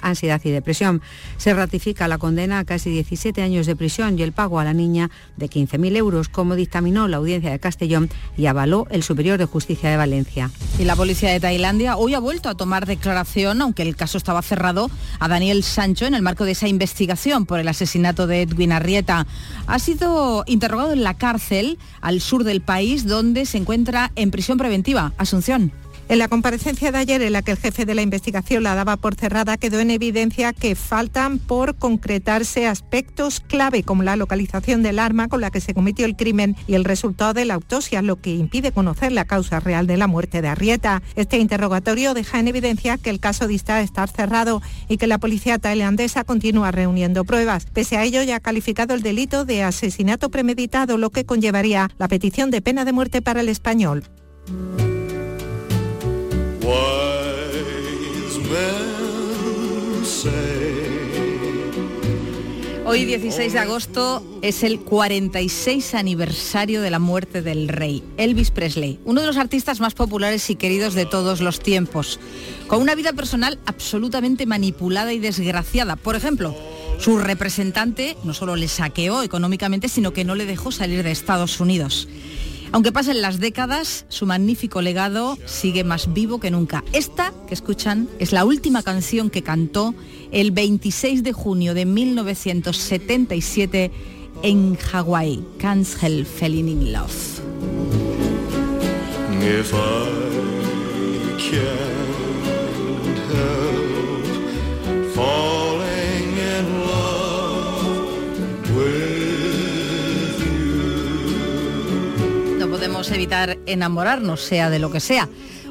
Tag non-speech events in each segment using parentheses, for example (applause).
ansiedad y depresión. Se ratifica la condena a casi 17 años de prisión y el pago a la niña de 15.000 euros, como dictaminó la audiencia de Castellón y avaló el Superior de Justicia de Valencia. Y la policía de Tailandia hoy ha vuelto a tomar declaración, aunque el caso estaba cerrado, a Daniel Sancho en el marco de esa investigación por el asesinato de Edwin Arrieta. Ha sido interrogado en la cárcel al sur del país, donde se encuentra en prisión preventiva. Asunción. En la comparecencia de ayer, en la que el jefe de la investigación la daba por cerrada, quedó en evidencia que faltan por concretarse aspectos clave como la localización del arma con la que se cometió el crimen y el resultado de la autopsia, lo que impide conocer la causa real de la muerte de Arrieta. Este interrogatorio deja en evidencia que el caso dista estar cerrado y que la policía tailandesa continúa reuniendo pruebas. Pese a ello, ya ha calificado el delito de asesinato premeditado, lo que conllevaría la petición de pena de muerte para el español. Hoy 16 de agosto es el 46 aniversario de la muerte del rey, Elvis Presley, uno de los artistas más populares y queridos de todos los tiempos, con una vida personal absolutamente manipulada y desgraciada. Por ejemplo, su representante no solo le saqueó económicamente, sino que no le dejó salir de Estados Unidos. Aunque pasen las décadas, su magnífico legado sigue más vivo que nunca. Esta que escuchan es la última canción que cantó el 26 de junio de 1977 en Hawái, Can't Help Falling in Love. Podemos evitar enamorarnos, sea de lo que sea.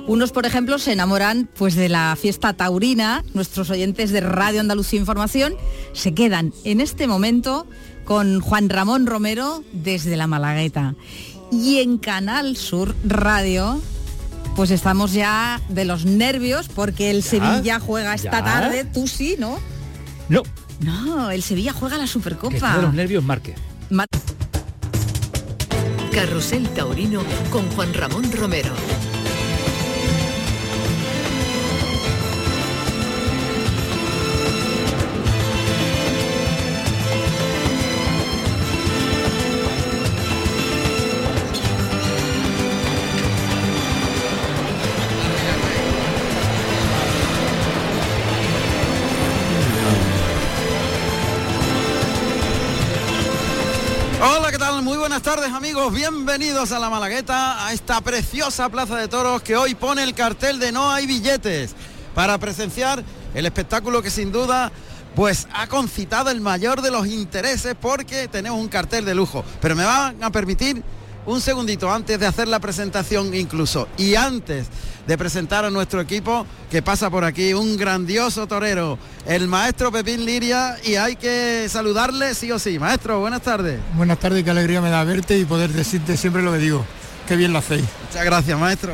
Unos, por ejemplo, se enamoran pues de la fiesta taurina. Nuestros oyentes de Radio Andalucía Información se quedan en este momento con Juan Ramón Romero desde la Malagueta. Y en Canal Sur Radio, pues estamos ya de los nervios porque el Sevilla juega esta tarde. Tú sí, ¿no? No. No, el Sevilla juega la Supercopa. de los nervios, Marque. Carrusel Taurino con Juan Ramón Romero. Buenas tardes amigos, bienvenidos a la Malagueta, a esta preciosa plaza de toros que hoy pone el cartel de no hay billetes para presenciar el espectáculo que sin duda pues ha concitado el mayor de los intereses porque tenemos un cartel de lujo. Pero me van a permitir un segundito antes de hacer la presentación incluso y antes de presentar a nuestro equipo que pasa por aquí, un grandioso torero, el maestro Pepín Liria y hay que saludarle sí o sí. Maestro, buenas tardes. Buenas tardes, qué alegría me da verte y poder decirte siempre lo que digo. Qué bien lo hacéis. Muchas gracias, maestro.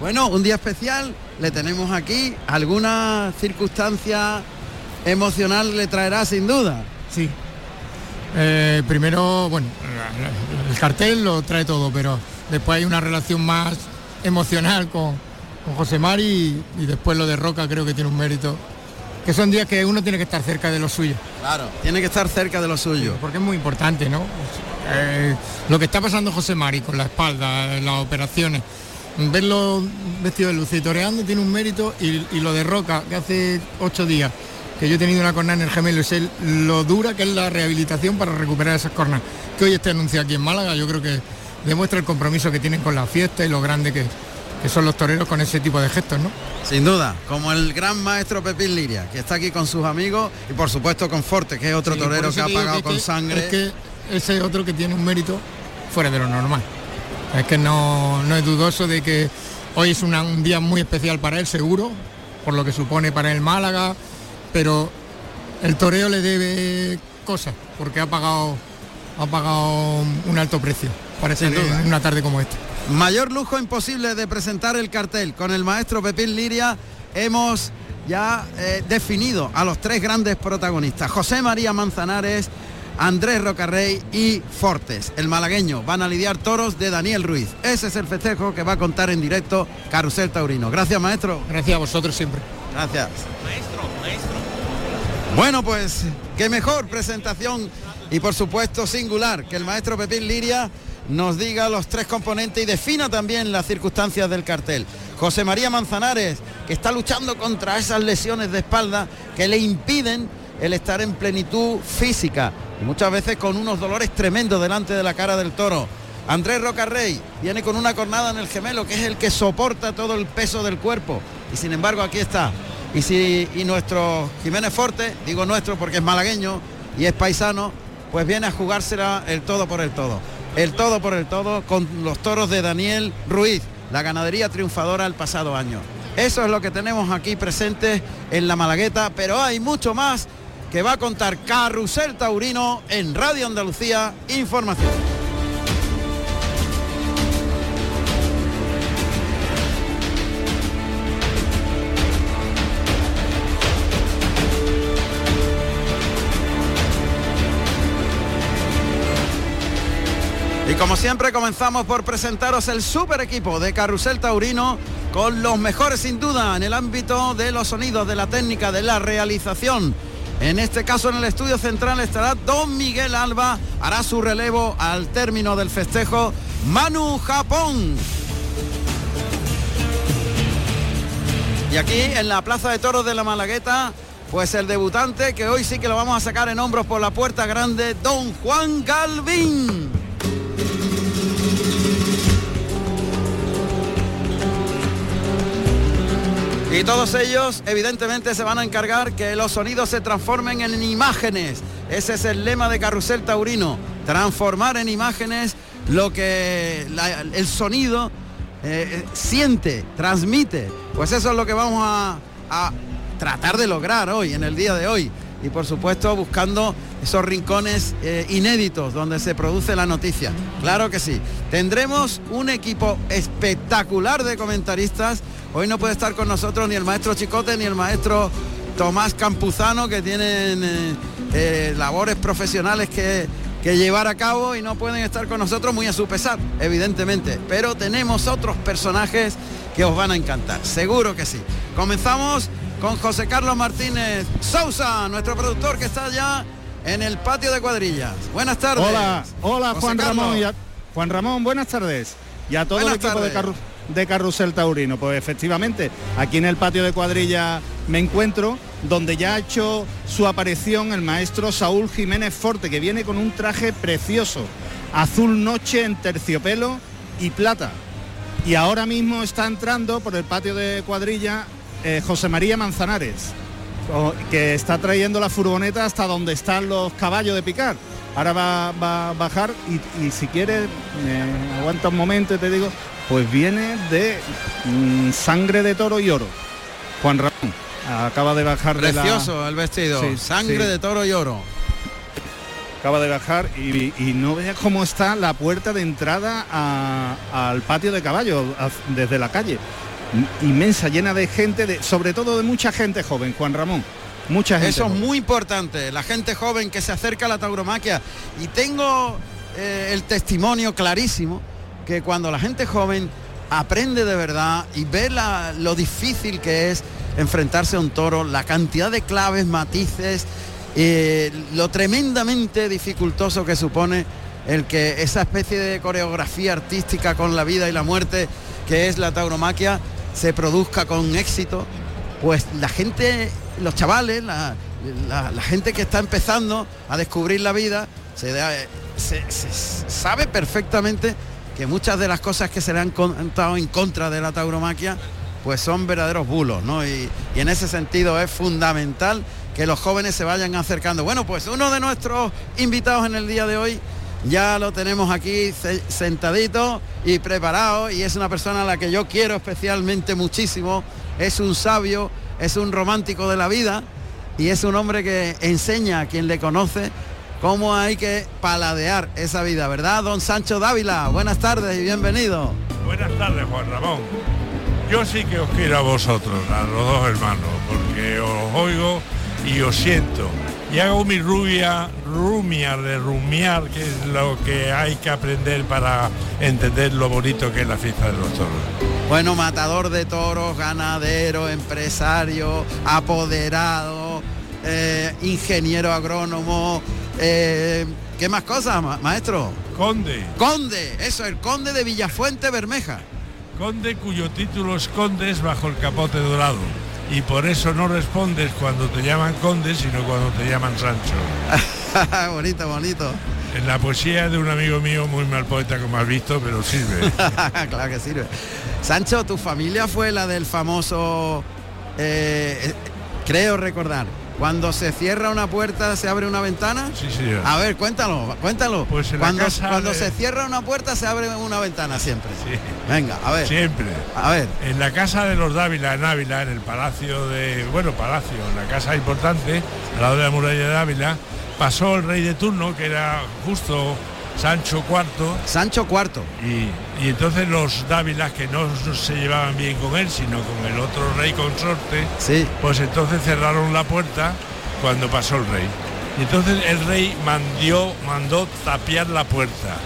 Bueno, un día especial, le tenemos aquí. ¿Alguna circunstancia emocional le traerá sin duda? Sí, eh, primero, bueno, el cartel lo trae todo, pero después hay una relación más emocional con, José Mari y, después lo de Roca creo que tiene un mérito. Que son días que uno tiene que estar cerca de lo suyo. Claro, tiene que estar cerca de lo suyo. porque es muy importante, ¿no? Eh, lo que está pasando José Mari con la espalda, las operaciones, verlo vestido de luz y toreando tiene un mérito y, y lo de Roca, que hace ocho días que yo he tenido una corna en el gemelo, es el, lo dura que es la rehabilitación para recuperar esas cornas. Que hoy este anuncio aquí en Málaga, yo creo que demuestra el compromiso que tienen con la fiesta y lo grande que, son los toreros con ese tipo de gestos, ¿no? Sin duda, como el gran maestro Pepín Liria, que está aquí con sus amigos y por supuesto con Forte, que es otro torero que ha pagado con sangre. Es que ese otro que tiene un mérito fuera de lo normal. Es que no, no es dudoso de que hoy es un día muy especial para él, seguro, por lo que supone para el Málaga, pero el toreo le debe cosas, porque ha pagado, ha pagado un alto precio, parece en una tarde como esta. Mayor lujo imposible de presentar el cartel. Con el maestro Pepín Liria hemos ya eh, definido a los tres grandes protagonistas. José María Manzanares, Andrés Rocarrey y Fortes, el malagueño. Van a lidiar toros de Daniel Ruiz. Ese es el festejo que va a contar en directo Carusel Taurino. Gracias, maestro. Gracias a vosotros siempre. Gracias. Maestro, maestro. Bueno, pues qué mejor presentación y por supuesto singular que el maestro Pepín Liria nos diga los tres componentes y defina también las circunstancias del cartel. José María Manzanares, que está luchando contra esas lesiones de espalda que le impiden el estar en plenitud física y muchas veces con unos dolores tremendos delante de la cara del toro. Andrés Rocarrey viene con una cornada en el gemelo, que es el que soporta todo el peso del cuerpo. Y sin embargo aquí está. Y, si, y nuestro Jiménez Forte, digo nuestro porque es malagueño y es paisano, pues viene a jugársela el todo por el todo. El todo por el todo con los toros de Daniel Ruiz, la ganadería triunfadora el pasado año. Eso es lo que tenemos aquí presente en la Malagueta, pero hay mucho más que va a contar Carrusel Taurino en Radio Andalucía Información. Como siempre comenzamos por presentaros el super equipo de Carrusel Taurino con los mejores sin duda en el ámbito de los sonidos, de la técnica, de la realización. En este caso en el estudio central estará don Miguel Alba, hará su relevo al término del festejo Manu Japón. Y aquí en la Plaza de Toros de la Malagueta, pues el debutante que hoy sí que lo vamos a sacar en hombros por la puerta grande, don Juan Galvín. Y todos ellos evidentemente se van a encargar que los sonidos se transformen en imágenes. Ese es el lema de Carrusel Taurino, transformar en imágenes lo que el sonido eh, siente, transmite. Pues eso es lo que vamos a tratar de lograr hoy, en el día de hoy. Y por supuesto buscando esos rincones eh, inéditos donde se produce la noticia. Claro que sí. Tendremos un equipo espectacular de comentaristas. Hoy no puede estar con nosotros ni el maestro Chicote ni el maestro Tomás Campuzano, que tienen eh, eh, labores profesionales que, que llevar a cabo y no pueden estar con nosotros muy a su pesar, evidentemente. Pero tenemos otros personajes que os van a encantar, seguro que sí. Comenzamos con José Carlos Martínez Sousa, nuestro productor que está ya en el patio de cuadrillas. Buenas tardes. Hola, hola José Juan Carlos. Ramón. y a- Juan Ramón, buenas tardes. Y a todo Buenas el equipo de, tardes. Carru- de Carrusel Taurino. Pues efectivamente, aquí en el patio de cuadrilla me encuentro, donde ya ha hecho su aparición el maestro Saúl Jiménez Forte, que viene con un traje precioso, azul noche en terciopelo y plata. Y ahora mismo está entrando por el patio de cuadrilla eh, José María Manzanares, que está trayendo la furgoneta hasta donde están los caballos de picar. Ahora va, va a bajar y, y si quieres, me aguanta un momento y te digo, pues viene de mm, sangre de toro y oro. Juan Ramón acaba de bajar de la- Precioso el vestido, Sí, sangre sí. de toro y oro. acaba de bajar y, y no veas cómo está la puerta de entrada a- al patio de caballos desde la calle. Inmensa, llena de gente, de, sobre todo de mucha gente joven, Juan Ramón. Mucha gente. Eso es muy importante, la gente joven que se acerca a la tauromaquia. Y tengo eh, el testimonio clarísimo que cuando la gente joven aprende de verdad y ve la- lo difícil que es enfrentarse a un toro, la cantidad de claves, matices, eh, lo tremendamente dificultoso que supone el que esa especie de coreografía artística con la vida y la muerte que es la tauromaquia se produzca con éxito, pues la gente, los chavales, la, gente que está empezando a descubrir la vida, se, da- se- se- sabe perfectamente que muchas de las cosas que se le han contado en contra de la tauromaquia, pues son verdaderos bulos, ¿no? Y, y en ese sentido es fundamental que los jóvenes se vayan acercando. Bueno, pues uno de nuestros invitados en el día de hoy ya lo tenemos aquí sentadito y preparado y es una persona a la que yo quiero especialmente muchísimo. Es un sabio, es un romántico de la vida y es un hombre que enseña a quien le conoce cómo hay que paladear esa vida, ¿verdad? Don Sancho Dávila, buenas tardes y bienvenido. Buenas tardes, Juan Ramón. Yo sí que os quiero a vosotros, a los dos hermanos, porque os oigo y os siento. Y hago mi rubia, rumia de rumiar, que es lo que hay que aprender para entender lo bonito que es la fiesta de los toros. Bueno, matador de toros, ganadero, empresario, apoderado, eh, ingeniero agrónomo, eh, ¿qué más cosas, ma- maestro? Conde. Conde, eso, el conde de Villafuente Bermeja. Conde cuyo título escondes bajo el capote dorado. Y por eso no respondes cuando te llaman conde, sino cuando te llaman Sancho. (laughs) bonito, bonito. En la poesía de un amigo mío, muy mal poeta como has visto, pero sirve. (laughs) claro que sirve. Sancho, tu familia fue la del famoso, eh, eh, creo recordar, cuando se cierra una puerta se abre una ventana. Sí, señor. A ver, cuéntalo, cuéntalo. Pues en la cuando casa cuando de- se cierra una puerta se abre una ventana siempre. Sí. Venga, a ver. Siempre. A ver. En la casa de los Dávila, en Ávila, en el palacio de, bueno, palacio, en la casa importante, al lado de la muralla de Ávila, pasó el rey de turno, que era justo Sancho IV, Sancho IV. y, y entonces los Dávilas, que no se llevaban bien con él, sino con el otro rey consorte, Sí. pues entonces cerraron la puerta cuando pasó el rey. Y entonces el rey mandió, mandó tapiar la puerta.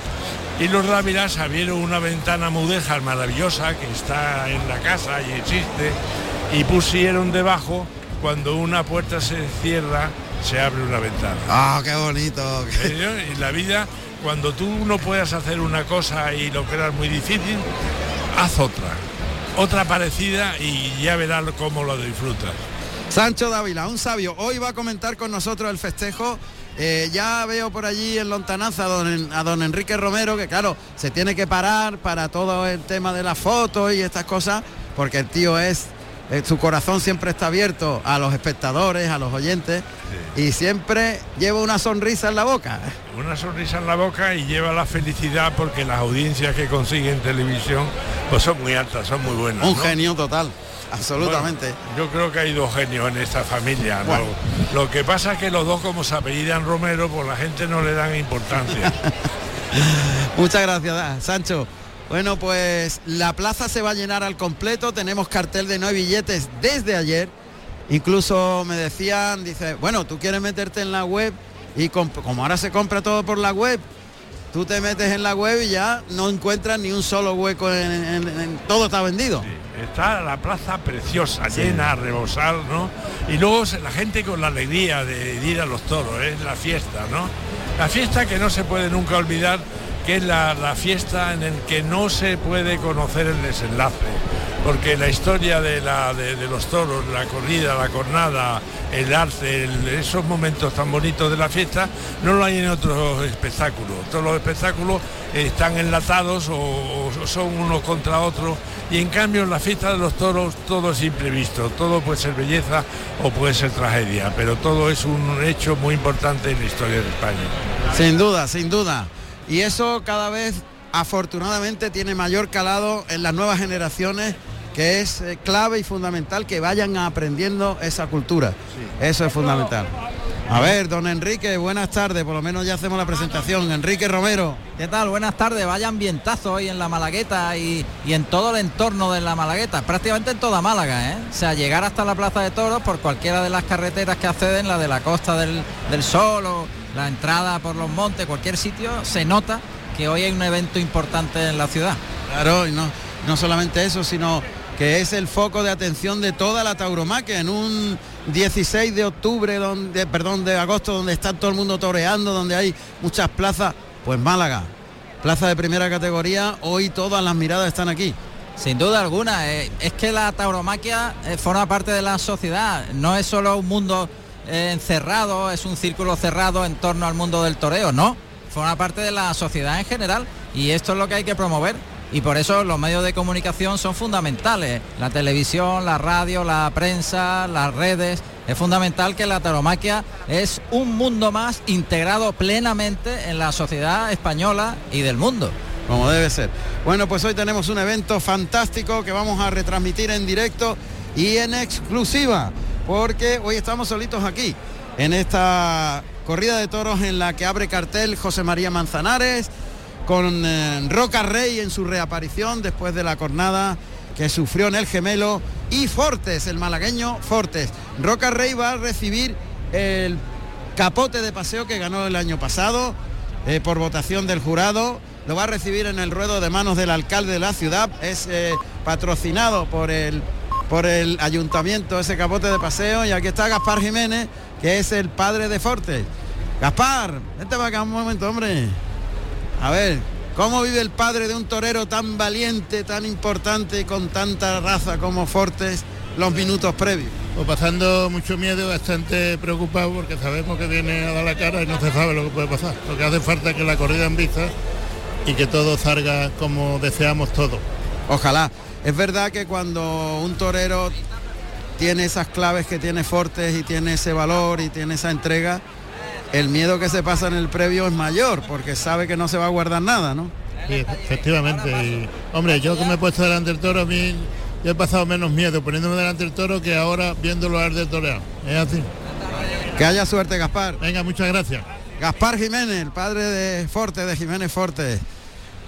Y los Dávilas abrieron una ventana mudéjar maravillosa que está en la casa y existe, y pusieron debajo, cuando una puerta se cierra, se abre una ventana. Ah, qué bonito. ¿Eh? Y la vida, cuando tú no puedas hacer una cosa y lo creas muy difícil, haz otra. Otra parecida y ya verás cómo lo disfrutas. Sancho Dávila, un sabio. Hoy va a comentar con nosotros el festejo. Eh, ya veo por allí en Lontananza a a don Enrique Romero, que claro, se tiene que parar para todo el tema de las fotos y estas cosas, porque el tío es, su corazón siempre está abierto a los espectadores, a los oyentes, y siempre lleva una sonrisa en la boca. Una sonrisa en la boca y lleva la felicidad porque las audiencias que consigue en televisión pues son muy altas, son muy buenas. Un ¿no? genio total, absolutamente. Bueno, yo creo que hay dos genios en esta familia. ¿no? Bueno. Lo que pasa es que los dos como se apellidan Romero, pues la gente no le dan importancia. (laughs) Muchas gracias, Sancho. Bueno, pues la plaza se va a llenar al completo. Tenemos cartel de no hay billetes desde ayer. Incluso me decían, dice, bueno, tú quieres meterte en la web y como ahora se compra todo por la web, tú te metes en la web y ya no encuentras ni un solo hueco en, en- en- todo está vendido. Está la plaza preciosa, llena, a rebosar, ¿no? Y luego la gente con la alegría de ir a los toros, es la fiesta, ¿no? La fiesta que no se puede nunca olvidar, que es la, la fiesta en el que no se puede conocer el desenlace, porque la historia de, la, los toros, la corrida, la cornada, el arte, esos momentos tan bonitos de la fiesta, no lo hay en otros espectáculos. Todos los espectáculos están enlatados o, o son unos contra otros y en cambio en la fiesta de los toros todo es imprevisto, todo puede ser belleza o puede ser tragedia, pero todo es un hecho muy importante en la historia de España. Sin duda, sin duda. Y eso cada vez afortunadamente tiene mayor calado en las nuevas generaciones, que es eh, clave y fundamental que vayan aprendiendo esa cultura. Eso es fundamental. A ver, don Enrique, buenas tardes, por lo menos ya hacemos la presentación. Enrique Romero. ¿Qué tal? Buenas tardes. Vaya ambientazo hoy en la Malagueta y, y en todo el entorno de la Malagueta, prácticamente en toda Málaga, ¿eh? O sea, llegar hasta la Plaza de Toros por cualquiera de las carreteras que acceden, la de la Costa del, del Sol o la entrada por los montes, cualquier sitio, se nota que hoy hay un evento importante en la ciudad. Claro, y no, no solamente eso, sino que es el foco de atención de toda la tauromaquia en un 16 de octubre, donde, perdón, de agosto, donde está todo el mundo toreando, donde hay muchas plazas, pues Málaga, plaza de primera categoría, hoy todas las miradas están aquí. Sin duda alguna, eh, es que la tauromaquia eh, forma parte de la sociedad, no es solo un mundo encerrado, es un círculo cerrado en torno al mundo del toreo, no, forma parte de la sociedad en general y esto es lo que hay que promover y por eso los medios de comunicación son fundamentales, la televisión, la radio, la prensa, las redes, es fundamental que la tauromaquia es un mundo más integrado plenamente en la sociedad española y del mundo. como debe ser. Bueno, pues hoy tenemos un evento fantástico que vamos a retransmitir en directo y en exclusiva, porque hoy estamos solitos aquí, en esta corrida de toros en la que abre cartel José María Manzanares, con eh, Roca Rey en su reaparición después de la cornada que sufrió en el gemelo, y Fortes, el malagueño Fortes. Roca Rey va a recibir el capote de paseo que ganó el año pasado eh, por votación del jurado. Lo va a recibir en el ruedo de manos del alcalde de la ciudad. Es eh, patrocinado por el por el ayuntamiento ese capote de paseo y aquí está Gaspar Jiménez, que es el padre de Fortes. Gaspar, vente para acá un momento, hombre. A ver, ¿cómo vive el padre de un torero tan valiente, tan importante y con tanta raza como Fortes los minutos previos? Pues pasando mucho miedo, bastante preocupado porque sabemos que viene a dar la cara y no se sabe lo que puede pasar. Lo que hace falta es que la corrida en vista y que todo salga como deseamos todos. Ojalá. Es verdad que cuando un torero tiene esas claves que tiene Fortes y tiene ese valor y tiene esa entrega, el miedo que se pasa en el previo es mayor porque sabe que no se va a guardar nada, ¿no? Sí, efectivamente. Y, hombre, yo que me he puesto delante del toro, a mí yo he pasado menos miedo poniéndome delante del toro que ahora viéndolo al del toreado. Es así. Que haya suerte, Gaspar. Venga, muchas gracias. Gaspar Jiménez, el padre de Forte, de Jiménez Forte,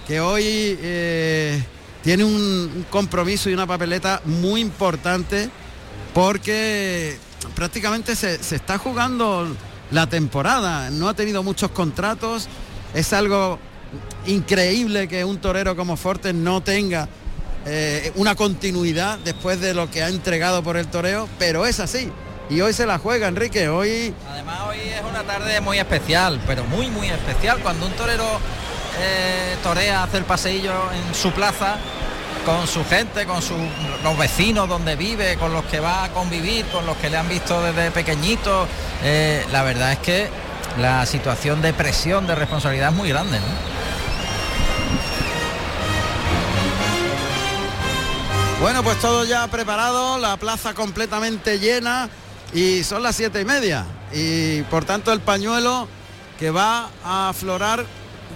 que hoy eh, tiene un compromiso y una papeleta muy importante porque prácticamente se, se está jugando la temporada, no ha tenido muchos contratos, es algo increíble que un torero como Fortes no tenga eh, una continuidad después de lo que ha entregado por el toreo, pero es así. Y hoy se la juega, Enrique, hoy... Además hoy es una tarde muy especial, pero muy, muy especial. Cuando un torero eh, torea, hace el paseillo en su plaza, con su gente, con sus, los vecinos donde vive, con los que va a convivir, con los que le han visto desde pequeñito. eh, la verdad es que la situación de presión, de responsabilidad es muy grande. ¿no? Bueno, pues todo ya preparado, la plaza completamente llena y son las siete y media. Y por tanto el pañuelo que va a aflorar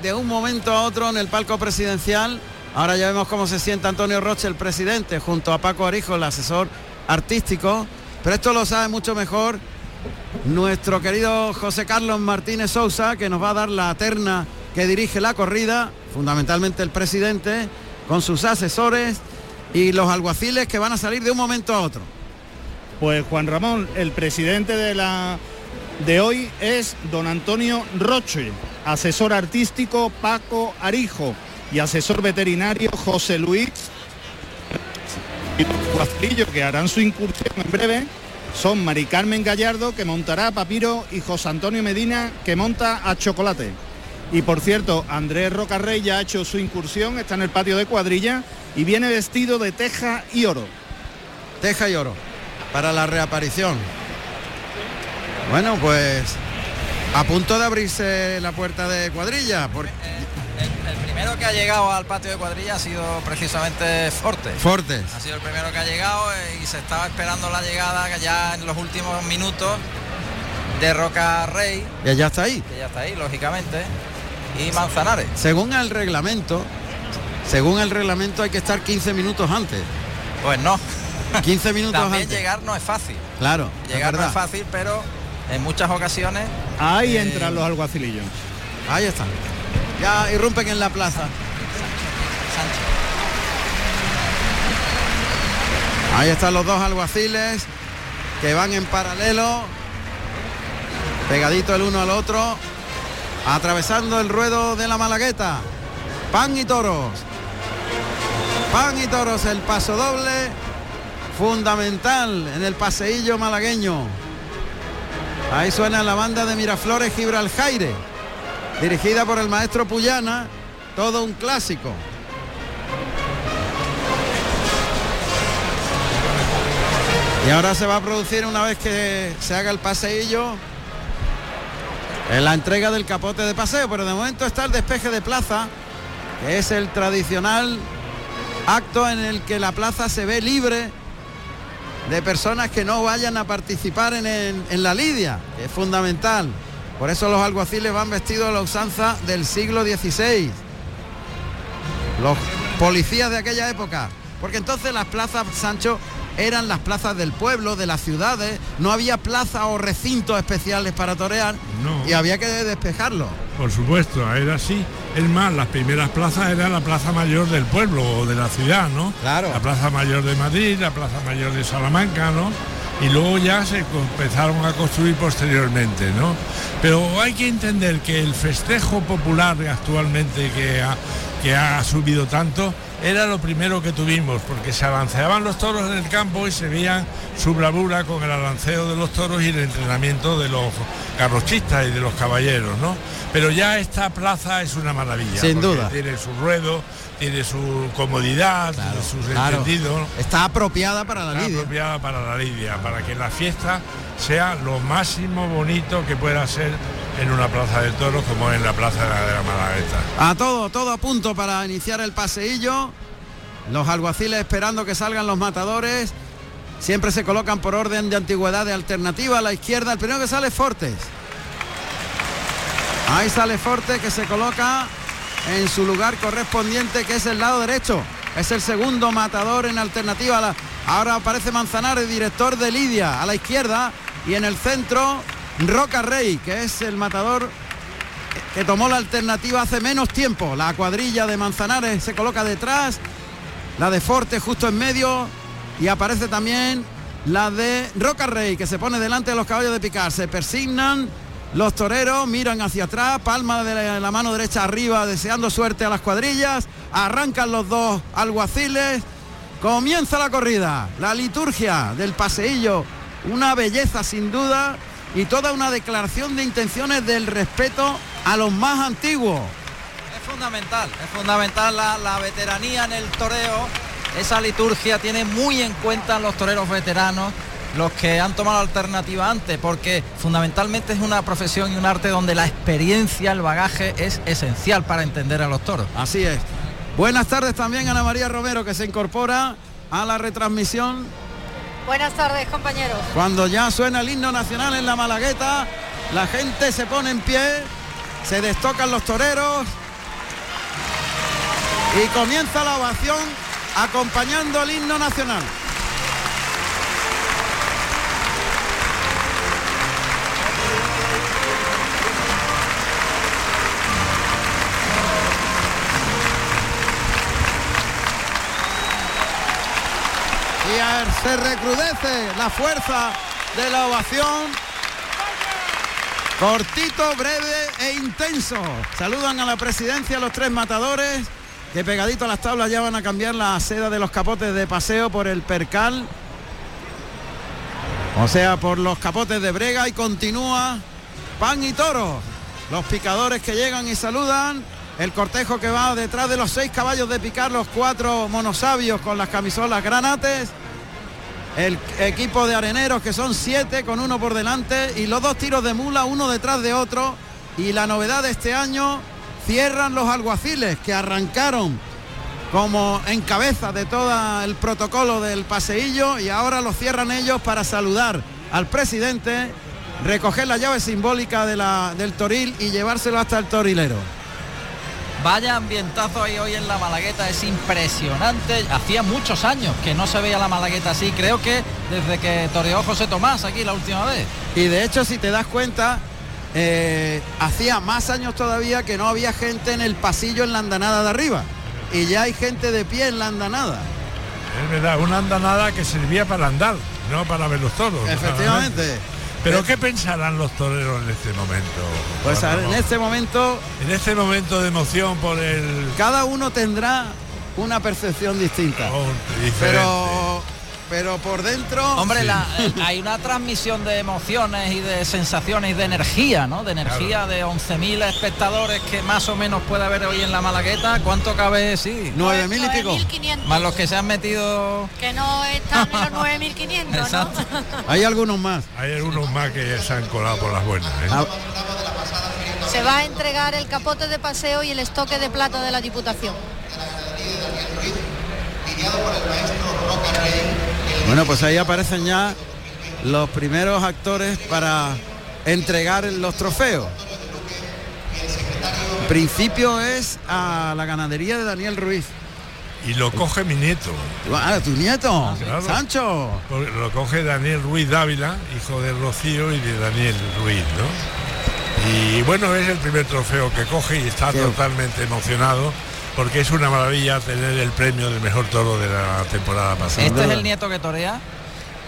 de un momento a otro en el palco presidencial. Ahora ya vemos cómo se sienta Antonio Roche, el presidente, junto a Paco Arijo, el asesor artístico. Pero esto lo sabe mucho mejor nuestro querido José Carlos Martínez Sousa, que nos va a dar la terna que dirige la corrida, fundamentalmente el presidente, con sus asesores y los alguaciles que van a salir de un momento a otro. Pues Juan Ramón, el presidente de la de hoy es don Antonio Roche, asesor artístico Paco Arijo y asesor veterinario José Luis y que harán su incursión en breve son Mari Carmen Gallardo que montará a Papiro y José Antonio Medina que monta a Chocolate. Y por cierto, Andrés Rocarrey ya ha hecho su incursión, está en el patio de cuadrilla y viene vestido de teja y oro. Teja y oro para la reaparición. Bueno, pues a punto de abrirse la puerta de cuadrilla. Porque... El, el primero que ha llegado al patio de cuadrilla ha sido precisamente Forte. Fortes. Ha sido el primero que ha llegado eh, y se estaba esperando la llegada que ya en los últimos minutos de Roca Rey, Y ya está ahí. que ya está ahí, lógicamente, y Manzanares. Según el reglamento, según el reglamento hay que estar 15 minutos antes. Pues no. 15 minutos (laughs) También antes. llegar no es fácil. Claro. Llegar no es fácil, pero en muchas ocasiones. Ahí eh, entran los alguacilillos. Ahí están. Ya irrumpen en la plaza. Ahí están los dos alguaciles que van en paralelo, pegadito el uno al otro, atravesando el ruedo de la Malagueta. Pan y toros. Pan y toros, el paso doble fundamental en el paseillo malagueño. Ahí suena la banda de Miraflores Gibraljaire, dirigida por el maestro Puyana, todo un clásico. Y ahora se va a producir una vez que se haga el paseillo en la entrega del capote de paseo, pero de momento está el despeje de plaza, que es el tradicional acto en el que la plaza se ve libre de personas que no vayan a participar en, en- en la lidia, que es fundamental. Por eso los alguaciles van vestidos a la usanza del siglo XVI. Los policías de aquella época. Porque entonces las plazas, Sancho, eran las plazas del pueblo, de las ciudades. No había plazas o recintos especiales para torear No. y había que despejarlo. Por supuesto, era así. Es más, las primeras plazas era la Plaza Mayor del pueblo o de la ciudad, ¿no? Claro. La Plaza Mayor de Madrid, la Plaza Mayor de Salamanca, ¿no? Y luego ya se empezaron a construir posteriormente, ¿no? Pero hay que entender que el festejo popular actualmente que ha, que ha subido tanto era lo primero que tuvimos, porque se alanceaban los toros en el campo y se veían su bravura con el alanceo de los toros y el entrenamiento de los carrochistas y de los caballeros, ¿no? Pero ya esta plaza es una maravilla. Sin duda. Tiene su ruedo, tiene su comodidad, tiene sus claro. entendidos. Está apropiada para la Está lidia. apropiada para la lidia, para que la fiesta sea lo máximo bonito que pueda ser en una plaza de toros como en la plaza de la Malagueta. A todo, todo a punto para iniciar el paseillo. Los alguaciles esperando que salgan los matadores. Siempre se colocan por orden de antigüedad de alternativa a la izquierda. El primero que sale es Fortes. Ahí sale Fortes que se coloca en su lugar correspondiente que es el lado derecho. Es el segundo matador en alternativa. a la- Ahora aparece Manzanares, director de Lidia, a la izquierda. Y en el centro, Roca Rey, que es el matador que tomó la alternativa hace menos tiempo. La cuadrilla de Manzanares se coloca detrás, la de Forte justo en medio y aparece también la de Roca Rey que se pone delante de los caballos de picar. Se persignan los toreros, miran hacia atrás, palma de la- mano derecha arriba deseando suerte a las cuadrillas. Arrancan los dos alguaciles. Comienza la corrida, la liturgia del paseillo, una belleza sin duda y toda una declaración de intenciones del respeto a los más antiguos. Es fundamental, es fundamental la, la veteranía en el toreo. Esa liturgia tiene muy en cuenta los toreros veteranos, los que han tomado alternativa antes, porque fundamentalmente es una profesión y un arte donde la experiencia, el bagaje es esencial para entender a los toros. Así es. Buenas tardes también a Ana María Romero que se incorpora a la retransmisión Buenas tardes, compañeros. cuando ya suena el himno nacional en la Malagueta. La gente se pone en pie, se destocan los toreros y comienza la ovación acompañando el himno nacional. Y se recrudece la fuerza de la ovación. Cortito, breve e intenso. Saludan a la presidencia los tres matadores que pegadito a las tablas ya van a cambiar la seda de los capotes de paseo por el percal. O sea, por los capotes de brega y continúa pan y toro. Los picadores que llegan y saludan. El cortejo que va detrás de los seis caballos de picar, los cuatro monosabios con las camisolas granates. El equipo de areneros que son siete con uno por delante y los dos tiros de mula uno detrás de otro. Y la novedad de este año cierran los alguaciles que arrancaron como en cabeza de todo el protocolo del paseillo y ahora lo cierran ellos para saludar al presidente, recoger la llave simbólica del toril y llevárselo hasta el torilero. Vaya ambientazo ahí hoy en la Malagueta, es impresionante. Hacía muchos años que no se veía la Malagueta así, creo que desde que toreó José Tomás aquí la última vez. Y de hecho, si te das cuenta, eh, hacía más años todavía que no había gente en el pasillo en la andanada de arriba. Y ya hay gente de pie en la andanada. Es verdad, una andanada que servía para andar, no para ver los toros. Efectivamente. Pero ¿qué pensarán los toreros en este momento? Pues en este momento en este momento de emoción por el cada uno tendrá una percepción distinta. Oh. Pero pero por dentro Hombre, la- eh, hay una transmisión de emociones y de sensaciones y de energía, ¿no? De energía de 11.000 espectadores que más o menos puede haber hoy en la Malagueta. ¿Cuánto cabe? Sí. Nueve mil y pico. 9.500. Más los que se han metido... Que no están en los (laughs) 9.500, ¿no? Hay algunos más. Hay algunos más que ya se han colado por las buenas. ¿eh? Ah, Se va a entregar el capote de paseo y el estoque de plata de la Diputación. Bueno, pues ahí aparecen ya los primeros actores para entregar los trofeos. En principio es a la ganadería de Daniel Ruiz. Y lo coge mi nieto. Ah, tu nieto, Claro. Sancho. Porque Lo coge Daniel Ruiz Dávila, hijo de Rocío y de Daniel Ruiz, ¿no? Y bueno, es el primer trofeo que coge y está totalmente emocionado porque es una maravilla tener el premio del mejor toro de la temporada pasada. Este es el nieto que torea.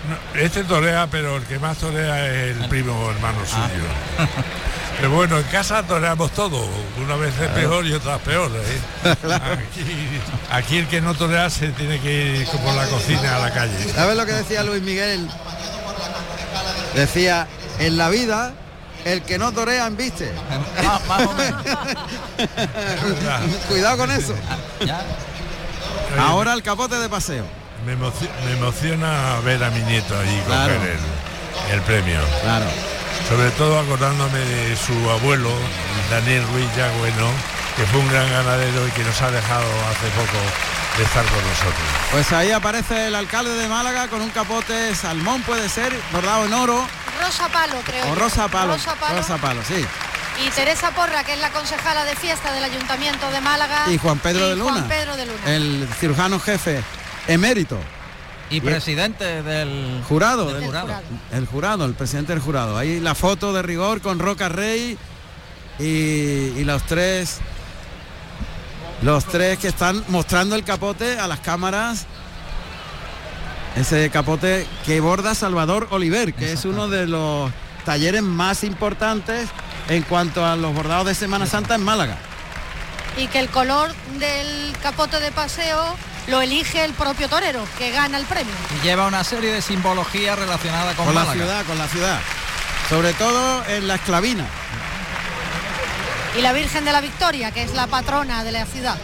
No, Este torea, pero el que más torea es el primo hermano suyo. (laughs) Pero bueno, en casa toreamos todo, una vez es peor y otras peor. ¿eh? (laughs) Aquí, aquí el que no torea se tiene que ir como la cocina a la calle. ¿Sabes lo que decía Luis Miguel? Decía, en la vida, el que no torea embiste. (laughs) (laughs) Cuidado con eso. Ahora el capote de paseo. Me, emoci- me emociona ver a mi nieto allí Claro. coger el, el premio. Claro. Sobre todo acordándome de su abuelo, Daniel Ruiz Yagüeno, que fue un gran ganadero y que nos ha dejado hace poco de estar con nosotros. Pues ahí aparece el alcalde de Málaga con un capote salmón, puede ser, bordado en oro, Rosa Palo, creo. o rosa palo. Rosa Palo. Rosa palo, sí. Y Teresa Porra, que es la concejala de fiesta del Ayuntamiento de Málaga. Y Juan Pedro y de Luna. Juan Pedro de Luna. El cirujano jefe emérito. Y presidente del Jurado, del del- jurado. El jurado, el presidente del jurado. Ahí la foto de rigor con Roca Rey y, y los tres los tres que están mostrando el capote a las cámaras. Ese capote que borda Salvador Oliver, que es uno de los talleres más importantes en cuanto a los bordados de Semana Santa en Málaga. Y que el color del capote de paseo lo elige el propio torero, que gana el premio. Y lleva una serie de simbología relacionada con, Con la ciudad, con la ciudad. Sobre todo en la esclavina. Y la Virgen de la Victoria, que es la patrona de la ciudad,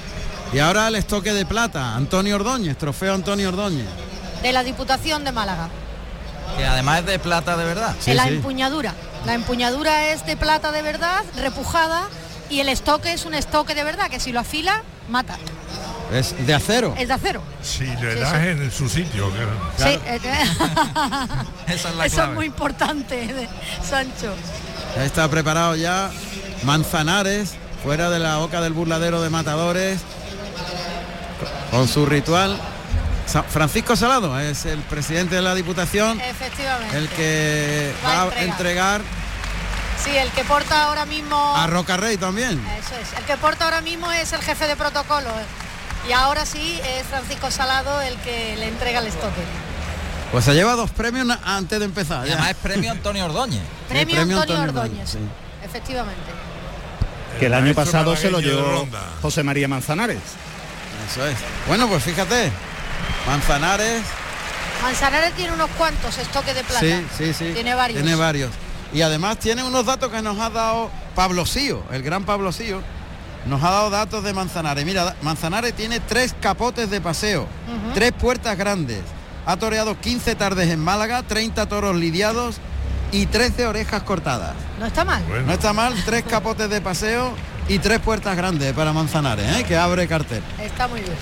Y ahora el estoque de plata, Antonio Ordóñez, trofeo Antonio Ordóñez. De la Diputación de Málaga. Que además es de plata de verdad. Sí, la sí. empuñadura. La empuñadura es de plata de verdad, repujada, y el estoque es un estoque de verdad, que si lo afila, mata. Es de acero. Es de acero. Si le Sí, das sí. en su sitio, claro. Sí, eh, (laughs) Esa es la Eso clave. es muy importante, de Sancho. Ya está preparado ya Manzanares, fuera de la boca del burladero de matadores, con su ritual. Francisco Salado es el presidente de la Diputación, Efectivamente. el que Va a va a entregar. entregar Sí, el que porta ahora mismo. a Roca Rey también. Eso es. El que porta ahora mismo es el jefe de protocolo. Y ahora sí es Francisco Salado el que le entrega el estoque. Pues se lleva dos premios antes de empezar. Y además es premio Antonio Ordóñez. Premio, premio Antonio, Antonio Ordóñez. Ordóñez, Efectivamente. Que el año pasado se lo llevó. José María Manzanares. Eso es. Bueno, pues fíjate, Manzanares, Manzanares tiene unos cuantos estoques de plata. sí, sí, sí. Tiene varios. Tiene varios. Y además tiene unos datos que nos ha dado Pablo Sío, el gran Pablo Sío. Nos ha dado datos de Manzanares. Mira, Manzanares tiene tres capotes de paseo, tres puertas grandes. Ha toreado 15 tardes en Málaga, 30 toros lidiados y 13 orejas cortadas. No está mal. Bueno, No está mal, tres capotes de paseo y tres puertas grandes para Manzanares, ¿eh? que abre cartel. Está muy bien.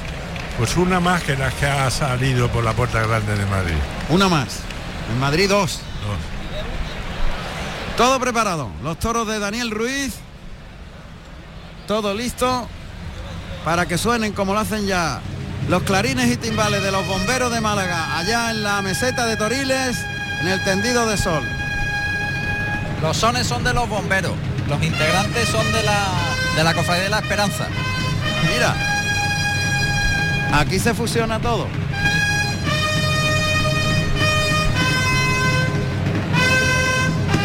Pues una más que las que ha salido por la puerta grande de Madrid. Una más. En Madrid dos. Dos. Todo preparado. Los toros de Daniel Ruiz. Todo listo para que suenen como lo hacen ya los clarines y timbales de los bomberos de Málaga, allá en la meseta de Toriles, en el tendido de sol. Los sones son de los bomberos. Los integrantes son de la de la Cofradía de la Esperanza. Mira, aquí se fusiona todo.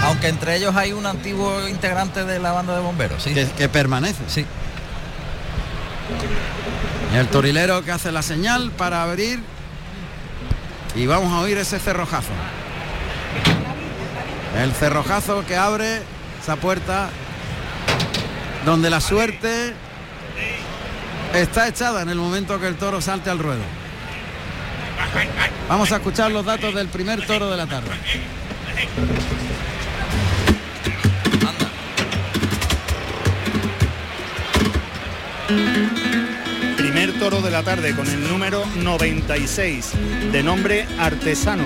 Aunque entre ellos hay un antiguo integrante de la banda de bomberos, sí. Que, que permanece. Sí. El torilero que hace la señal para abrir. Y vamos a oír ese cerrojazo. El cerrojazo que abre esa puerta donde la suerte está echada en el momento que el toro salte al ruedo. Vamos a escuchar los datos del primer toro de la tarde. Primer toro de la tarde con el número 96, de nombre Artesano,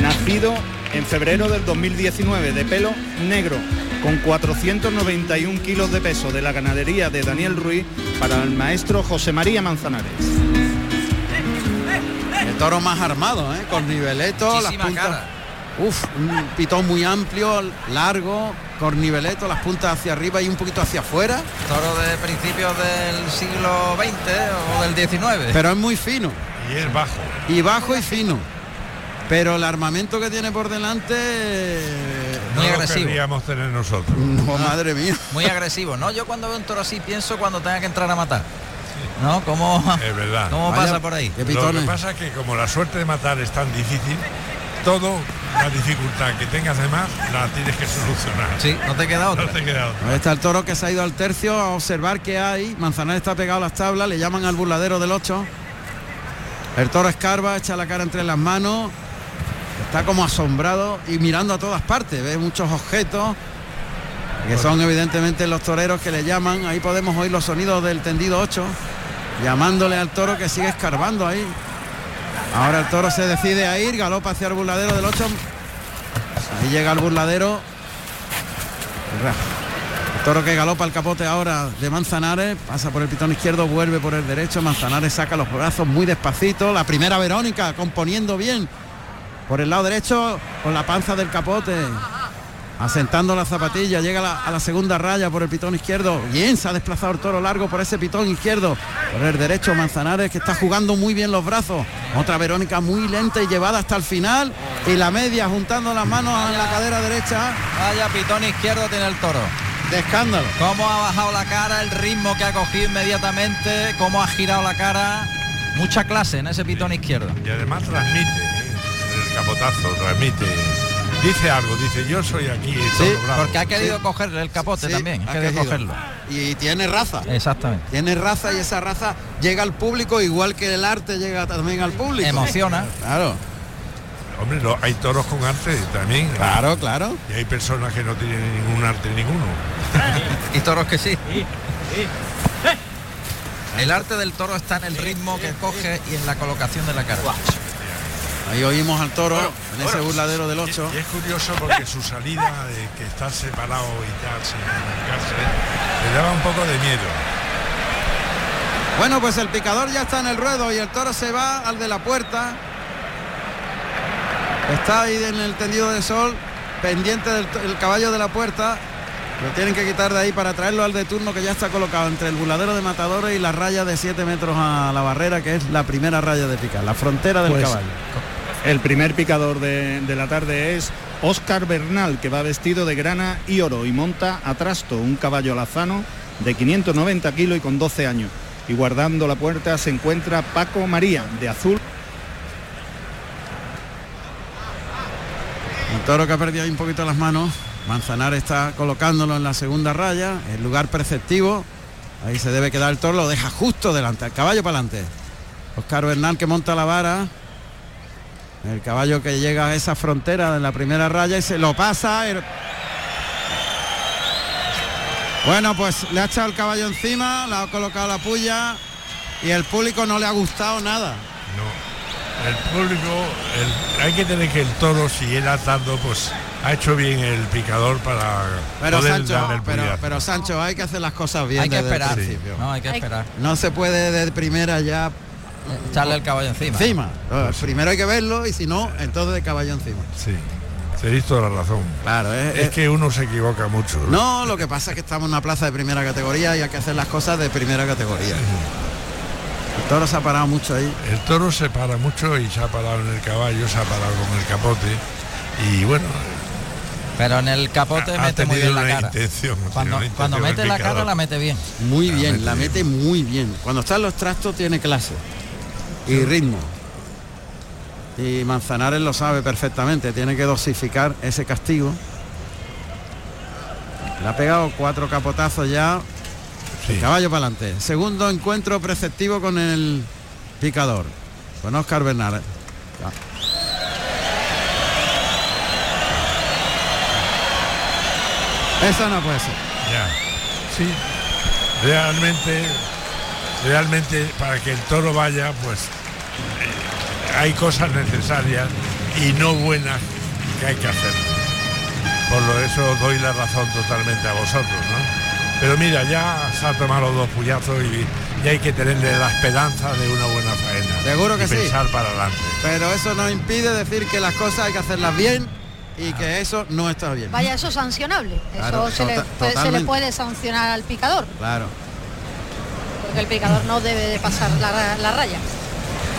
nacido en febrero del 2019, de pelo negro, con 491 kilos de peso de la ganadería de Daniel Ruiz para el maestro José María Manzanares. El toro más armado, ¿eh? con niveleto, las puntas. cara. Uf, un pitón muy amplio, largo, con niveleto, las puntas hacia arriba y un poquito hacia afuera, Toro de principios del siglo XX o del XIX. pero es muy fino. Y es bajo. y bajo y fino. Pero el armamento que tiene por delante Muy no lo agresivo. querríamos tener nosotros. No, madre mía. Muy agresivo. No, yo cuando veo un toro así pienso cuando tenga que entrar a matar. ¿No? ¿Cómo, Es verdad. cómo Vaya, pasa por ahí? Lo que pasa es que como la suerte de matar es tan difícil, todo la dificultad que tengas de más la tienes que solucionar. Sí, no te queda otra. No te queda otra. Ahí está el toro que se ha ido al tercio a observar qué hay. Manzanares está pegado a las tablas, le llaman al burladero del 8. El toro escarba, echa la cara entre las manos. Está como asombrado y mirando a todas partes. Ve muchos objetos que son evidentemente los toreros que le llaman. Ahí podemos oír los sonidos del tendido 8, llamándole al toro que sigue escarbando ahí. Ahora el toro se decide a ir, galopa hacia el burladero del 8. Ahí llega el burladero. El toro que galopa el capote ahora de Manzanares, pasa por el pitón izquierdo, vuelve por el derecho, Manzanares saca los brazos muy despacito, la primera Verónica componiendo bien por el lado derecho con la panza del capote, asentando la zapatilla, llega a la, a la segunda raya por el pitón izquierdo, bien se ha desplazado el toro largo por ese pitón izquierdo, por el derecho Manzanares que está jugando muy bien los brazos, otra Verónica muy lenta y llevada hasta el final y la media juntando las manos en la cadera derecha Vaya pitón izquierdo tiene el toro. de escándalo. Cómo ha bajado la cara, el ritmo que ha cogido inmediatamente, cómo ha girado la cara. Mucha clase en ese pitón izquierdo. Y además transmite, capotazo, transmite. Dice algo, dice yo soy aquí. Sí, todo bravo". Porque ha querido cogerle el capote Sí, también. ha Ha querido querido. cogerlo. Y tiene raza. Exactamente. Tiene raza y esa raza llega al público igual que el arte llega también al público. Emociona. (laughs) Claro, Hombre, no, hay toros con arte también. claro, claro. Y hay personas que no tienen ningún arte ninguno. (laughs) Y toros que sí. El arte del toro está en el ritmo que coge y en la colocación de la cara. Ahí oímos al toro en ese burladero del 8. Y es curioso porque su salida de que está separado y tal, sin comunicarse, le daba un poco de miedo. Bueno, pues el picador ya está en el ruedo y el toro se va al de la puerta. Está ahí en el tendido de sol, pendiente del el caballo de la puerta. Lo tienen que quitar de ahí para traerlo al de turno que ya está colocado entre el burladero de matadores y la raya de 7 metros a la barrera, que es la primera raya de picar, la frontera del Pues, caballo. El primer picador de, de la tarde es Óscar Bernal, que va vestido de grana y oro y monta a trasto un caballo alazano de 590 kilos y con 12 años. Y guardando la puerta se encuentra Paco María, de azul. Un toro que ha perdido ahí un poquito las manos. Manzanar está colocándolo en la segunda raya, el lugar preceptivo. Ahí se debe quedar el toro, lo deja justo delante, el caballo para adelante. Oscar Bernal que monta la vara. El caballo que llega a esa frontera de la primera raya y se lo pasa. el- Bueno, pues le ha echado el caballo encima, le ha colocado la puya y el público no le ha gustado nada. No. El público, el- hay que tener que el toro, si él atando, pues ha hecho bien el picador para Pero poder Sancho, el pero, pero Sancho, hay que hacer las cosas bien. Hay que desde el esperar. principio. No, hay que esperar. No se puede de primera ya Echarle el caballo encima. encima. Primero hay que verlo y si no, entonces de caballo encima. Sí, tenéis toda la razón. Claro, es, Es es- que uno se equivoca mucho. No, lo que pasa es que estamos en una plaza de primera categoría y hay que hacer las cosas de primera categoría. El toro se ha parado mucho ahí. El toro se para mucho y se ha parado en el caballo, se ha parado con el capote. Y bueno, Pero en el capote ha mete muy bien la cara. intención. ha Cuando, cuando mete el la cara la mete bien. Muy La bien, mete la bien. mete muy bien. Cuando está en los trastos tiene clase y ritmo. Y Manzanares lo sabe perfectamente, tiene que dosificar ese castigo. Le ha pegado cuatro capotazos ya. Sí. El caballo para adelante. Segundo encuentro preceptivo con el picador. Con Oscar Bernal. Eso no puede ser. Ya. Sí. Realmente, realmente para que el toro vaya, pues hay cosas necesarias y no buenas que hay que hacer. Por lo eso doy la razón totalmente a vosotros, ¿no? Pero mira, ya se ha tomado los dos puyazos y, y hay que tenerle la esperanza de una buena faena. Seguro que y sí. pensar para adelante. Pero eso no impide decir que las cosas hay que hacerlas bien y que eso no está bien. Vaya, eso es sancionable. Eso se, le, puede- se le totalmente. puede sancionar al picador, Claro. porque el picador no debe de pasar la, la raya.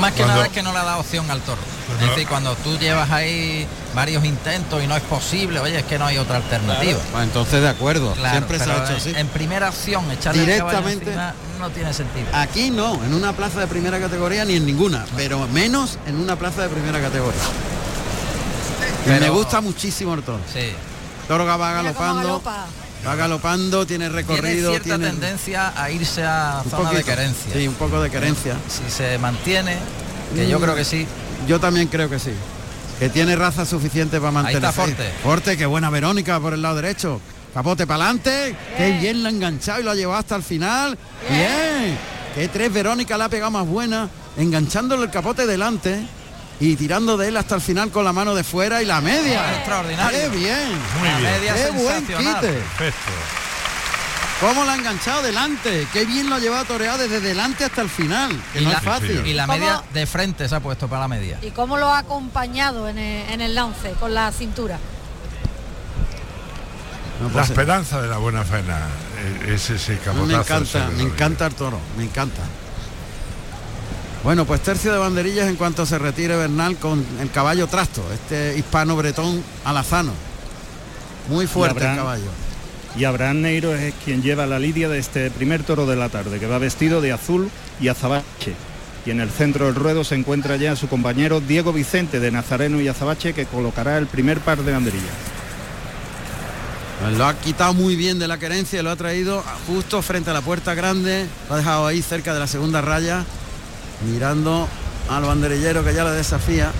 Más que Cuando- nada es que no le da opción al toro. Cuando- Es decir, cuando tú llevas ahí varios intentos y no es posible, oye, es que no hay otra alternativa. Pues entonces de acuerdo, Claro, siempre se ha hecho en- así. En primera acción, echarle Directamente. encima no tiene sentido. Aquí no, en una plaza de primera categoría ni en ninguna, pero menos en una plaza de primera categoría. Pero- me gusta muchísimo el toro. Sí. Toro que va Mira cómo galopando, galopa. Va galopando, tiene Tiene recorrido, cierta tiene tendencia a irse a un zona de querencia. Sí, un poco de querencia. Si se mantiene, que yo Mm. creo que sí, Yo también creo que sí. Que tiene raza suficiente para Ahí mantenerse. está Forte. Forte, qué buena Verónica por el lado derecho. Capote para adelante. Qué bien la ha enganchado y lo ha llevado hasta el final. Bien. Qué tres Verónica la ha pegado más buena. Enganchándole el capote delante y tirando de él hasta el final con la mano de fuera y la media. Extraordinario. Qué bien. Muy La bien. media Qué buen quite. Perfecto. ¿Cómo la ha enganchado delante? Qué bien lo ha llevado toreado desde delante hasta el final. Que Y no la, es fácil. y la ¿Cómo? media de frente se ha puesto para la media. ¿Y cómo lo ha acompañado en el, en el lance con la cintura? No, La pues, esperanza de la buena faena eh, es ese capotazo. me encanta, ese me encanta el toro, me encanta. Bueno, pues tercio de banderillas en cuanto se retire Bernal con el caballo trasto, este hispano bretón alazano. Muy fuerte el caballo. Y Abraham Neiro es quien lleva la lidia de este primer toro de la tarde, que va vestido de azul y azabache. Y en el centro del ruedo se encuentra ya su compañero Diego Vicente de Nazareno y Azabache, que colocará el primer par de banderillas. Pues lo ha quitado muy bien de la querencia y lo ha traído justo frente a la puerta grande. Lo ha dejado ahí cerca de la segunda raya, mirando al banderillero que ya le desafía.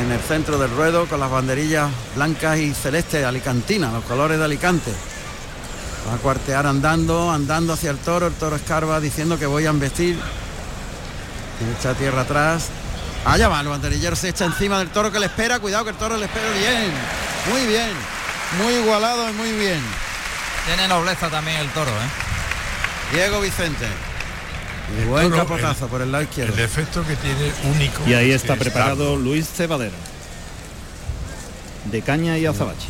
En el centro del ruedo con las banderillas blancas y celestes alicantinas, los colores de Alicante. Va a cuartear andando, andando hacia el toro, el toro escarba diciendo que voy a embestir. Echa tierra atrás. Allá va, el banderillero se echa encima del toro que le espera, cuidado que el toro le espera bien. Muy bien, muy igualado y muy bien. Tiene nobleza también el toro, ¿eh? Diego Vicente. Y buen toro, capotazo por el lado izquierdo. El defecto que tiene único. Y ahí está es preparado Luis Cebadero, de Caña y Azabache.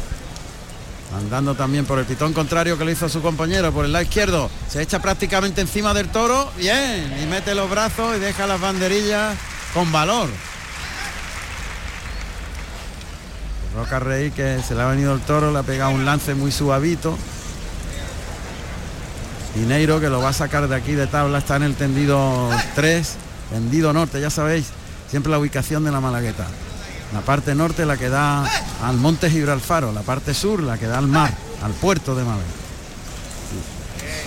Andando también por el pitón contrario que le hizo su compañero por el lado izquierdo. Se echa prácticamente encima del toro. Bien. Y mete los brazos y deja las banderillas con valor. Roca Rey que se le ha venido el toro, le ha pegado un lance muy suavito. Mineiro que lo va a sacar de aquí de tabla, está en el tendido 3, tendido norte, ya sabéis, siempre la ubicación de la Malagueta. La parte norte la que da al monte Gibralfaro, la parte sur la que da al mar, al puerto de Málaga.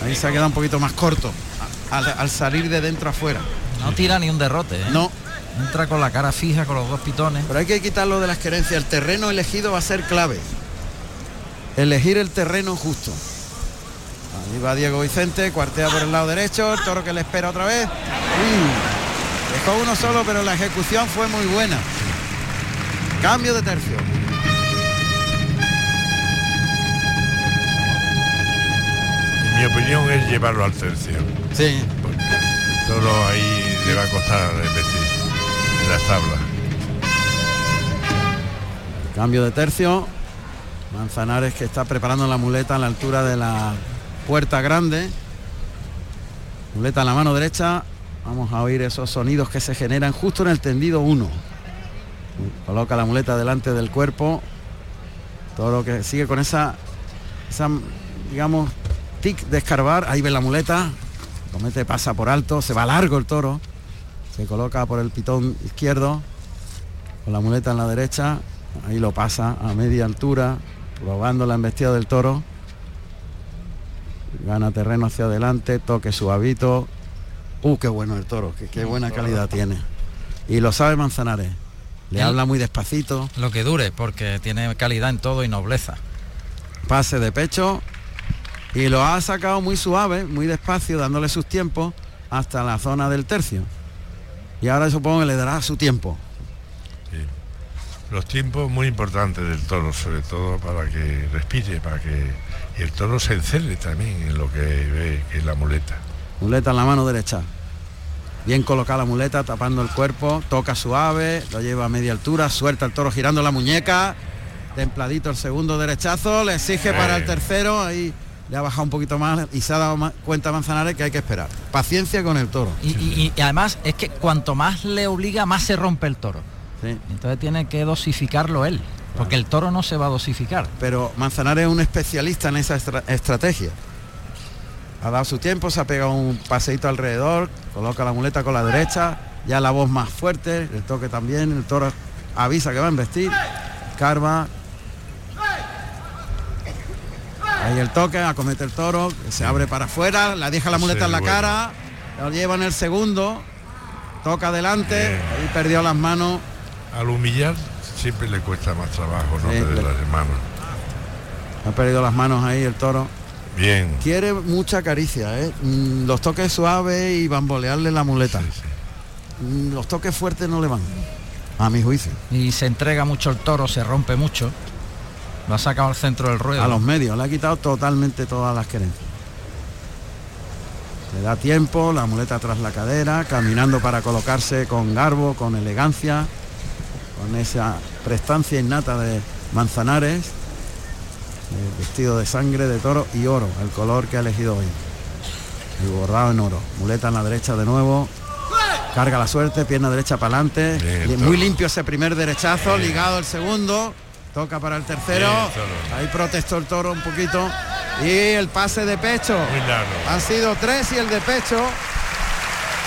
Ahí se ha quedado un poquito más corto al, al salir de dentro afuera. No tira ni un derrote, ¿eh? No, Entra con la cara fija, con los dos pitones. pero hay que quitarlo de las querencias. El terreno elegido va a ser clave. Elegir el terreno justo. Ahí va Diego Vicente, cuartea por el lado derecho, el toro que le espera otra vez. Uy, dejó uno solo, pero la ejecución fue muy buena. Cambio de tercio. Mi opinión es llevarlo al tercio. Sí, Porque ahí le va a costar repetir en las tablas. cambio de tercio. Manzanares que está preparando la muleta a la altura de la puerta grande. Muleta en la mano derecha. Vamos a oír esos sonidos que se generan justo en el tendido 1. Coloca la muleta delante del cuerpo. Toro que sigue con esa, esa digamos, tic de escarbar. Ahí ve la muleta. Comete, pasa por alto. Se va largo el toro. Se coloca por el pitón izquierdo. Con la muleta en la derecha. Ahí lo pasa a media altura. Probando la embestida del toro. Gana terreno hacia adelante. Toque suavito. Uh, qué bueno el toro. Qué, qué buena calidad tiene. Y lo sabe Manzanares. Le habla muy despacito. Lo que dure, porque tiene calidad en todo y nobleza. pase de pecho y lo ha sacado muy suave, muy despacio, dándole sus tiempos hasta la zona del tercio. Y ahora supongo que le dará su tiempo. Los tiempos muy importantes del toro, sobre todo para que respire, para que y el toro se encele también en lo que ve, que es la muleta. Muleta en la mano derecha. Bien colocada la muleta, tapando el cuerpo, toca suave, lo lleva a media altura, suelta el toro girando la muñeca, templadito el segundo derechazo, le exige para el tercero, ahí le ha bajado un poquito más y se ha dado cuenta Manzanares que hay que esperar. Paciencia con el toro. Y, y- y además es que cuanto más le obliga, más se rompe el toro. Entonces tiene que dosificarlo él, porque el toro no se va a dosificar. Pero Manzanares es un especialista en esa estra- estrategia. Ha dado su tiempo, se ha pegado un paseíto alrededor, coloca la muleta con la derecha, ya la voz más fuerte, el toque también, el toro avisa que va a investir, carva. Ahí el toque, acomete el toro, se abre para afuera, la deja la muleta Sí, en la bueno. cara, lo lleva en el segundo, toca adelante, ahí perdió las manos. Al humillar siempre le cuesta más trabajo, no Sí, perder le- las manos. Ha perdido las manos ahí el toro. Bien. Quiere mucha caricia, ¿eh? Mm, los toques suaves y bambolearle la muleta. Mm, Los toques fuertes no le van, a mi juicio. Y se entrega mucho el toro, se rompe mucho. Lo ha sacado al centro del ruedo. A los medios, le ha quitado totalmente todas las querencias. Le da tiempo, la muleta tras la cadera, caminando para colocarse con garbo, con elegancia, con esa prestancia innata de Manzanares, el vestido de sangre de toro y oro, el color que ha elegido hoy. Y bordado en oro. Muleta en la derecha de nuevo. Carga la suerte, pierna derecha para adelante. Muy limpio ese primer derechazo, ligado el segundo. Toca para el tercero. Bien. Ahí protestó el toro un poquito. Y el pase de pecho. Muy largo. Han sido tres y el de pecho.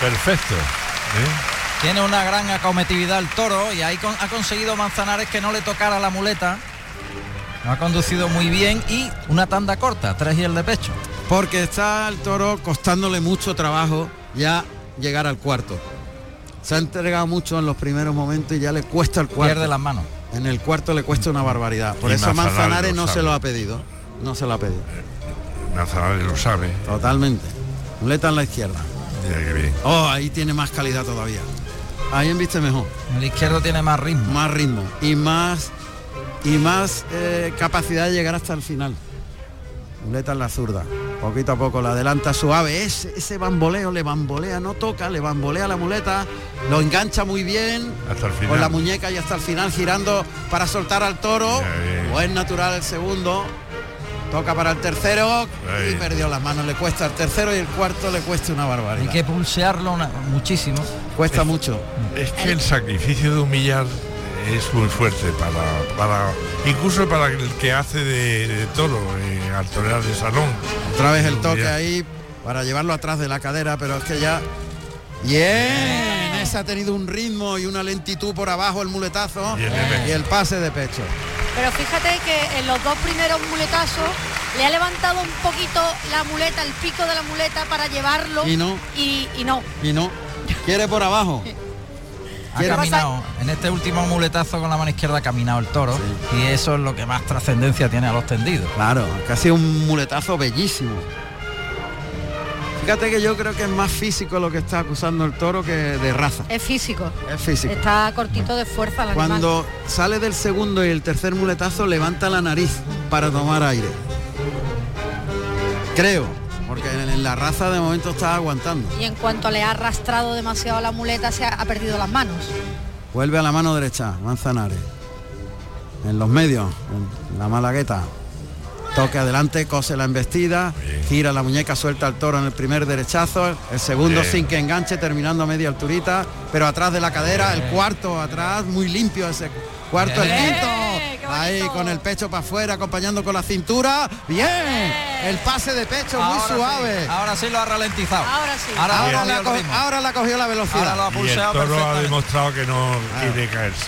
Perfecto. ¿eh? Tiene una gran acometividad el toro y ahí con- ha conseguido Manzanares que no le tocara la muleta. Lo ha conducido muy bien y una tanda corta, tres y el de pecho. Porque está el toro costándole mucho trabajo ya llegar al cuarto. Se ha entregado mucho en los primeros momentos y ya le cuesta el cuarto. Pierde las manos. En el cuarto le cuesta una barbaridad. Por Y eso Manzanares Manzanares no se lo ha pedido. No se lo ha pedido. Manzanares lo sabe. Totalmente. Muleta en la izquierda. Mira qué bien. Oh, ahí tiene más calidad todavía. Ahí enviste mejor. El izquierdo tiene más ritmo. Más ritmo. Y más y más eh, capacidad de llegar hasta el final. Muleta en la zurda. Poquito a poco la adelanta suave. Ese, ese bamboleo le bambolea, no toca, le bambolea la muleta, lo engancha muy bien. Hasta el final. Con la muñeca y hasta el final girando para soltar al toro. Buen natural el segundo. Toca para el tercero y perdió las manos. Le cuesta el tercero y el cuarto le cuesta una Hay barbaridad. que pulsearlo una- muchísimo. Cuesta mucho. Es que el sacrificio de humillar es muy fuerte para, para incluso para el que hace de, de toro eh, al torear de salón. Otra vez el toque ahí para llevarlo atrás de la cadera, pero es que ya. Bien, ese ha tenido un ritmo y una lentitud por abajo el muletazo el y el pase de pecho. Pero fíjate que en los dos primeros muletazos le ha levantado un poquito la muleta, el pico de la muleta para llevarlo. Y no. Y, y no. Y no, quiere por abajo. (laughs) Ha caminado, en este último muletazo con la mano izquierda ha caminado el toro y eso es lo que más trascendencia tiene a los tendidos. Claro, casi un muletazo bellísimo. Fíjate que yo creo que es más físico lo que está acusando el toro que de raza. Es físico. Es físico. Está cortito de fuerza el animal. Cuando sale del segundo y el tercer muletazo levanta la nariz para tomar aire. Creo, porque en, en la raza de momento está aguantando. Y en cuanto le ha arrastrado demasiado la muleta, se ha, ha perdido las manos. Vuelve a la mano derecha, Manzanares. En los medios, en la malagueta. Toque adelante, cose la embestida, gira la muñeca, suelta el toro en el primer derechazo, el segundo Bien. sin que enganche, terminando a media alturita, pero atrás de la cadera, el cuarto atrás, muy limpio ese cuarto, el quinto, ahí con el pecho para afuera, acompañando con la cintura, bien, el pase de pecho muy sí, suave. ahora sí lo ha ralentizado. Ahora sí. Ahora, Ahora, ha la, cogido co- el ritmo. ahora la cogió la Ahora velocidad. lo ha Y el pulseado toro ha demostrado que no quiere caerse.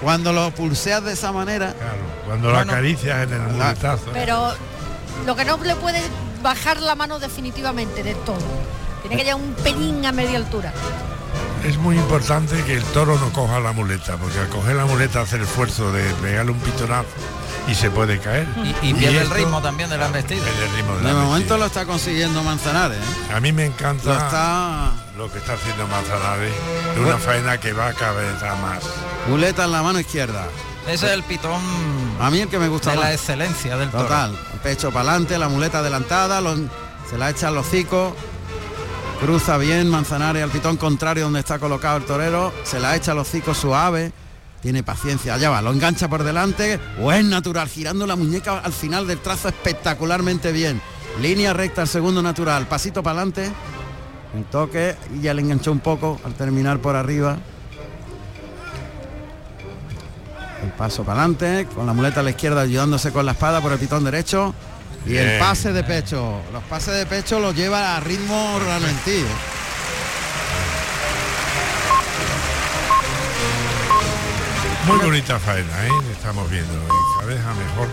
Cuando lo pulseas de esa manera, Claro, cuando Bueno. lo acaricias en el muletazo. Pero lo que no le puede bajar la mano definitivamente del todo. Tiene que llegar un pelín a media altura. Es muy importante que el toro no coja la muleta, porque al coger la muleta hace el esfuerzo de pegarle un pitonazo y se puede caer. Y, y pierde el esto ritmo también de la embestida. pierde el ritmo de de momento lo está consiguiendo Manzanares. ¿eh? A mí me Lo encanta está lo que está haciendo Manzanares, una faena que va cada vez a más. muleta en la mano izquierda. Ese es el pitón A mí el que me gusta de la excelencia del. Total. Pecho para adelante, la muleta adelantada, lo- se la echa al hocico. Cruza bien Manzanares al pitón contrario donde está colocado el torero. Se la echa al hocico suave tiene paciencia, allá va, lo engancha por delante, o es natural, girando la muñeca al final del trazo espectacularmente bien. Línea recta al segundo natural, pasito para adelante, un toque y ya le enganchó un poco al terminar por arriba. El paso para adelante, con la muleta a la izquierda ayudándose con la espada por el pitón derecho. Y el pase de pecho. Los pases de pecho los lleva a ritmo ralentí. Muy bonita faena, ¿eh? Estamos viendo, ¿eh? cada mejor